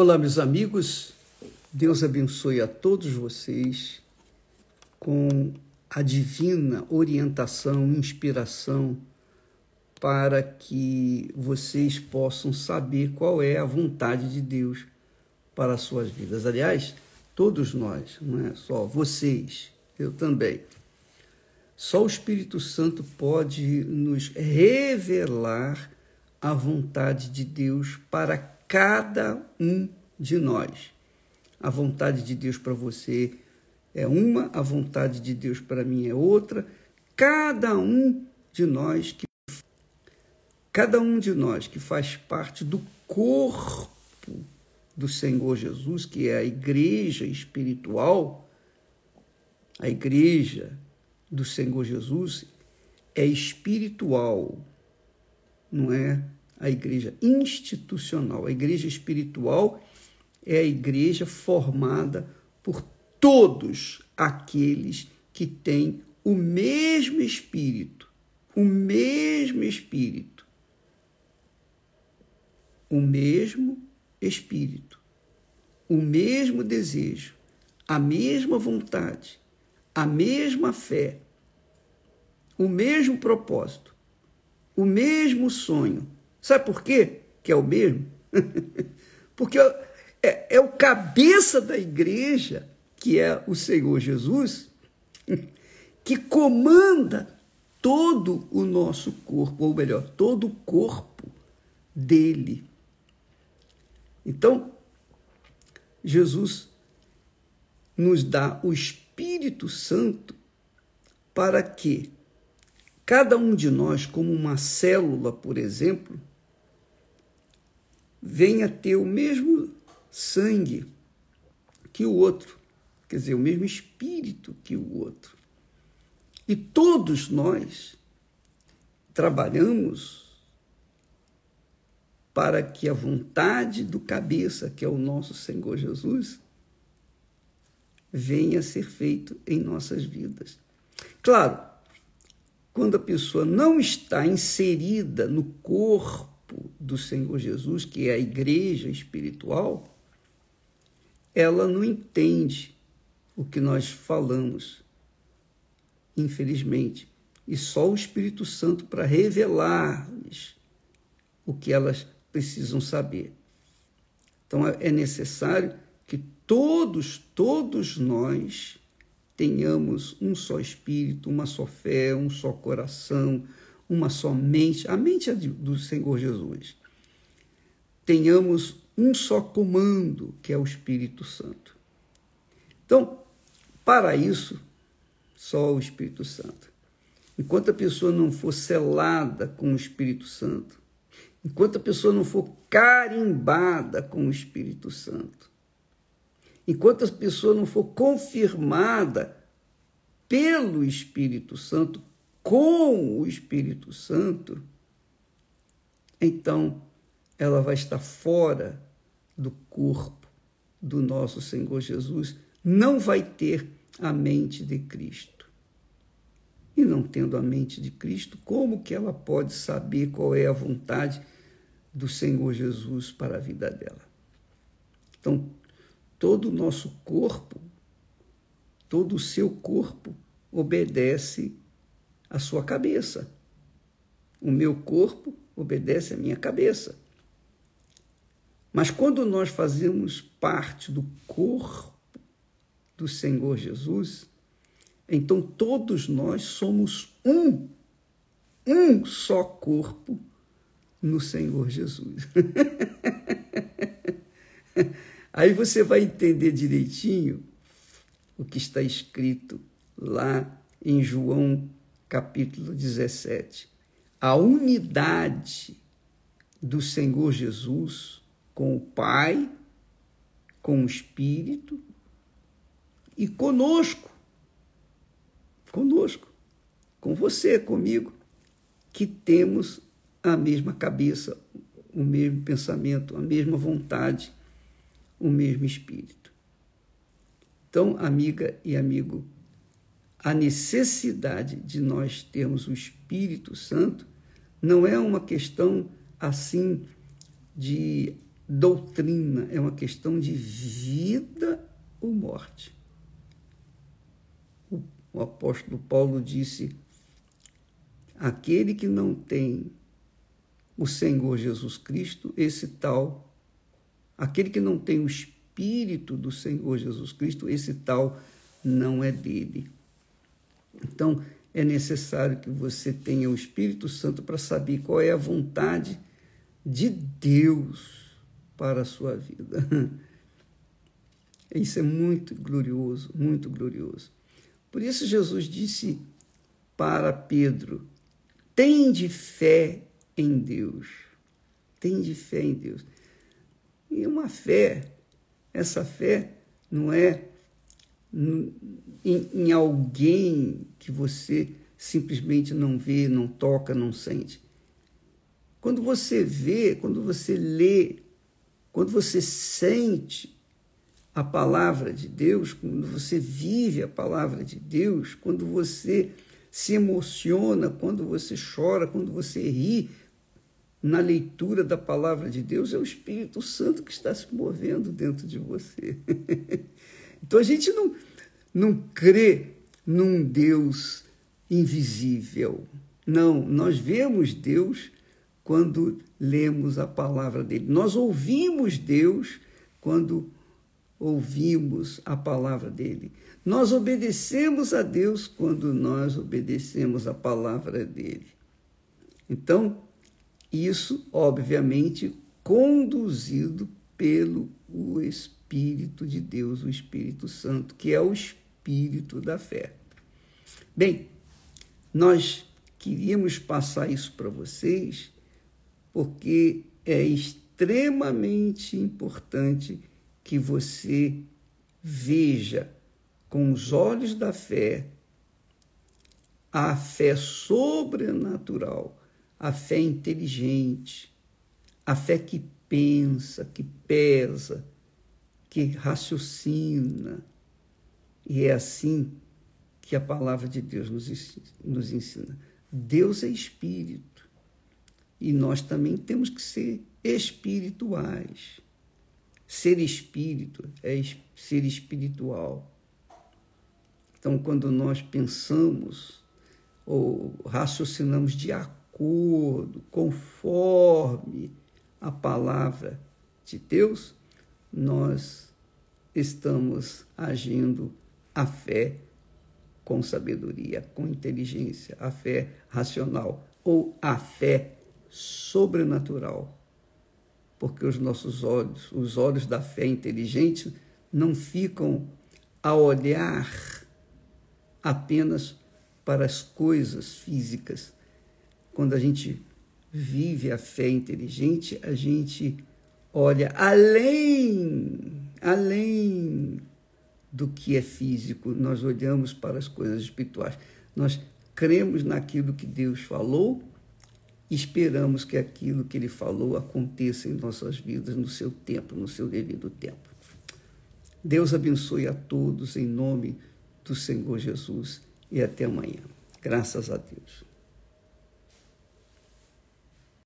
Olá, meus amigos. Deus abençoe a todos vocês com a divina orientação, inspiração para que vocês possam saber qual é a vontade de Deus para as suas vidas. Aliás, todos nós, não é só vocês, eu também. Só o Espírito Santo pode nos revelar a vontade de Deus para cada um de nós. A vontade de Deus para você é uma, a vontade de Deus para mim é outra. Cada um de nós que cada um de nós que faz parte do corpo do Senhor Jesus, que é a igreja espiritual, a igreja do Senhor Jesus é espiritual, não é a igreja institucional. A igreja espiritual é a igreja formada por todos aqueles que têm o mesmo espírito, o mesmo espírito, o mesmo espírito, o mesmo desejo, a mesma vontade, a mesma fé, o mesmo propósito, o mesmo sonho. Sabe por quê que é o mesmo? Porque é, é o cabeça da igreja, que é o Senhor Jesus, que comanda todo o nosso corpo, ou melhor, todo o corpo dele. Então, Jesus nos dá o Espírito Santo para que cada um de nós, como uma célula, por exemplo, venha ter o mesmo sangue que o outro, quer dizer, o mesmo espírito que o outro. E todos nós trabalhamos para que a vontade do cabeça, que é o nosso Senhor Jesus, venha a ser feito em nossas vidas. Claro, quando a pessoa não está inserida no corpo do Senhor Jesus, que é a igreja espiritual, ela não entende o que nós falamos, infelizmente. E só o Espírito Santo para revelar-lhes o que elas precisam saber. Então é necessário que todos, todos nós tenhamos um só espírito, uma só fé, um só coração, uma só mente, a mente é do Senhor Jesus. Tenhamos um só comando, que é o Espírito Santo. Então, para isso, só o Espírito Santo. Enquanto a pessoa não for selada com o Espírito Santo, enquanto a pessoa não for carimbada com o Espírito Santo, enquanto a pessoa não for confirmada pelo Espírito Santo, com o Espírito Santo, então ela vai estar fora do corpo do nosso Senhor Jesus, não vai ter a mente de Cristo. E não tendo a mente de Cristo, como que ela pode saber qual é a vontade do Senhor Jesus para a vida dela? Então, todo o nosso corpo, todo o seu corpo obedece a sua cabeça. O meu corpo obedece à minha cabeça. Mas quando nós fazemos parte do corpo do Senhor Jesus, então todos nós somos um, um só corpo no Senhor Jesus. Aí você vai entender direitinho o que está escrito lá em João capítulo 17. A unidade do Senhor Jesus com o Pai, com o Espírito e conosco. Conosco, com você, comigo, que temos a mesma cabeça, o mesmo pensamento, a mesma vontade, o mesmo espírito. Então, amiga e amigo, a necessidade de nós termos o Espírito Santo não é uma questão assim de doutrina, é uma questão de vida ou morte. O, apóstolo Paulo disse: aquele que não tem o Senhor Jesus Cristo, esse tal, aquele que não tem o Espírito do Senhor Jesus Cristo, esse tal não é dele. Então, é necessário que você tenha o Espírito Santo para saber qual é a vontade de Deus para a sua vida. Isso é muito glorioso, muito glorioso. Por isso, Jesus disse para Pedro: tende fé em Deus. Tende fé em Deus. E uma fé, essa fé não é em, em alguém que você simplesmente não vê, não toca, não sente. Quando você vê, quando você lê, quando você sente a palavra de Deus, quando você vive a palavra de Deus, quando você se emociona, quando você chora, quando você ri na leitura da palavra de Deus, é o Espírito Santo que está se movendo dentro de você. então a gente não, não crê num Deus invisível. Não, nós vemos Deus quando lemos a palavra dele. Nós ouvimos Deus quando ouvimos a palavra dele. Nós obedecemos a Deus quando nós obedecemos a palavra dele. Então, isso, obviamente, conduzido pelo o Espírito de Deus, o Espírito Santo, que é o Espírito da fé. Bem, nós queríamos passar isso para vocês porque é extremamente importante que você veja com os olhos da fé a fé sobrenatural, a fé inteligente, a fé que pensa, que pesa, que raciocina. E é assim que a palavra de Deus nos ensina. Deus é espírito e nós também temos que ser espirituais. Ser espírito é ser espiritual. Então, quando nós pensamos ou raciocinamos de acordo, conforme a palavra de Deus, nós estamos agindo a fé com sabedoria, com inteligência, a fé racional ou a fé sobrenatural porque os nossos olhos, os olhos da fé inteligente, não ficam a olhar apenas para as coisas físicas. Quando a gente vive a fé inteligente, a gente olha além, além do que é físico, nós olhamos para as coisas espirituais. Nós cremos naquilo que Deus falou esperamos que aquilo que ele falou aconteça em nossas vidas no seu tempo, no seu devido tempo. Deus abençoe a todos em nome do Senhor Jesus e até amanhã. Graças a Deus.